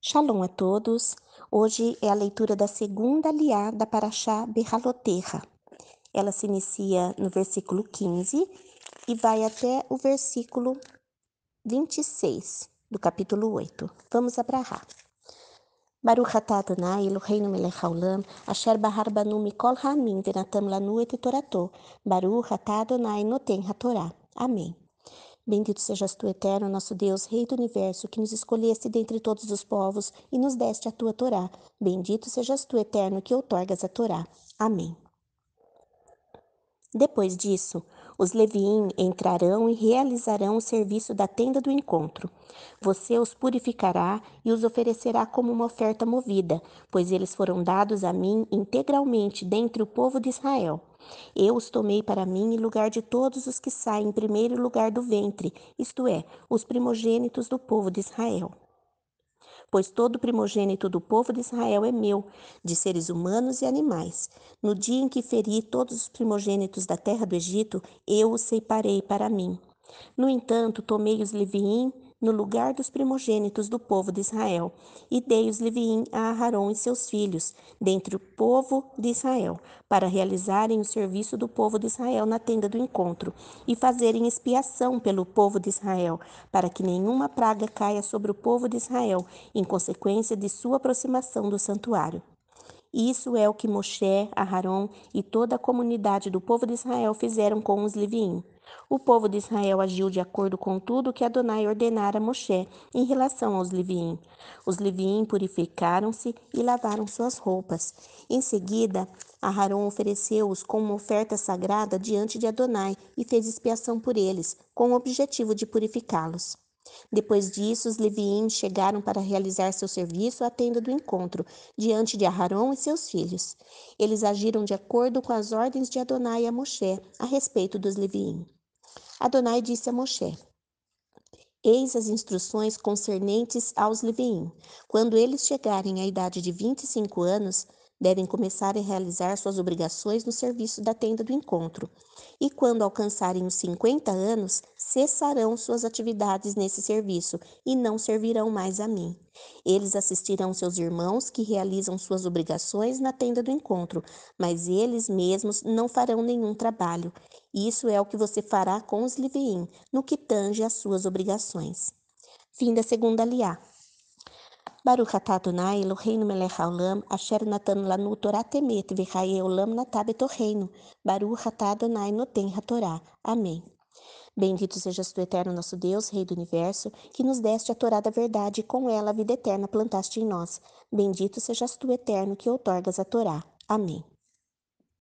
Shalom a todos. Hoje é a leitura da segunda liá da Paraxá Berraloterra. Ela se inicia no versículo 15 e vai até o versículo 26 do capítulo 8. Vamos abrahar. Baruch atah Adonai Eloheinu melech haolam asher bahar banu mikol ha'amim venatam lanu et torato. Baruch atah Adonai noten hatorá. Amém. Bendito sejas tu, eterno, nosso Deus, Rei do universo, que nos escolheste dentre todos os povos e nos deste a tua Torá. Bendito sejas tu, eterno, que outorgas a Torá. Amém. Depois disso, os Leviim entrarão e realizarão o serviço da tenda do encontro. Você os purificará e os oferecerá como uma oferta movida, pois eles foram dados a mim integralmente dentre o povo de Israel. Eu os tomei para mim em lugar de todos os que saem em primeiro lugar do ventre, isto é, os primogênitos do povo de Israel pois todo primogênito do povo de Israel é meu, de seres humanos e animais. No dia em que feri todos os primogênitos da terra do Egito, eu os separei para mim. No entanto, tomei os Leviim no lugar dos primogênitos do povo de Israel, e dei os Leviim a Aharon e seus filhos, dentre o povo de Israel, para realizarem o serviço do povo de Israel na tenda do encontro, e fazerem expiação pelo povo de Israel, para que nenhuma praga caia sobre o povo de Israel, em consequência de sua aproximação do santuário. Isso é o que Moshe, Aharon e toda a comunidade do povo de Israel fizeram com os Leviim. O povo de Israel agiu de acordo com tudo que Adonai ordenara a Moshe em relação aos Leviim. Os Leviim purificaram-se e lavaram suas roupas. Em seguida, Aharon ofereceu-os como uma oferta sagrada diante de Adonai e fez expiação por eles, com o objetivo de purificá-los. Depois disso, os leviim chegaram para realizar seu serviço à tenda do encontro, diante de Aharon e seus filhos. Eles agiram de acordo com as ordens de Adonai a Moshe a respeito dos leviim. Adonai disse a Moshe: Eis as instruções concernentes aos leviim. Quando eles chegarem à idade de 25 anos, devem começar a realizar suas obrigações no serviço da tenda do encontro. E quando alcançarem os 50 anos, cessarão suas atividades nesse serviço e não servirão mais a mim. Eles assistirão seus irmãos que realizam suas obrigações na tenda do encontro, mas eles mesmos não farão nenhum trabalho. Isso é o que você fará com os Leviim, no que tange às suas obrigações. Fim da segunda liá. Baruch atah Adonai Eloheinu melech haolam asher natan lanu Torah temet v'chaye olam natah betoreinu. Baruch atah Adonai noten hatorá. Amém. Bendito sejas tu, eterno nosso Deus, Rei do Universo, que nos deste a Torá da verdade e com ela a vida eterna plantaste em nós. Bendito sejas tu, eterno, que outorgas a Torá. Amém.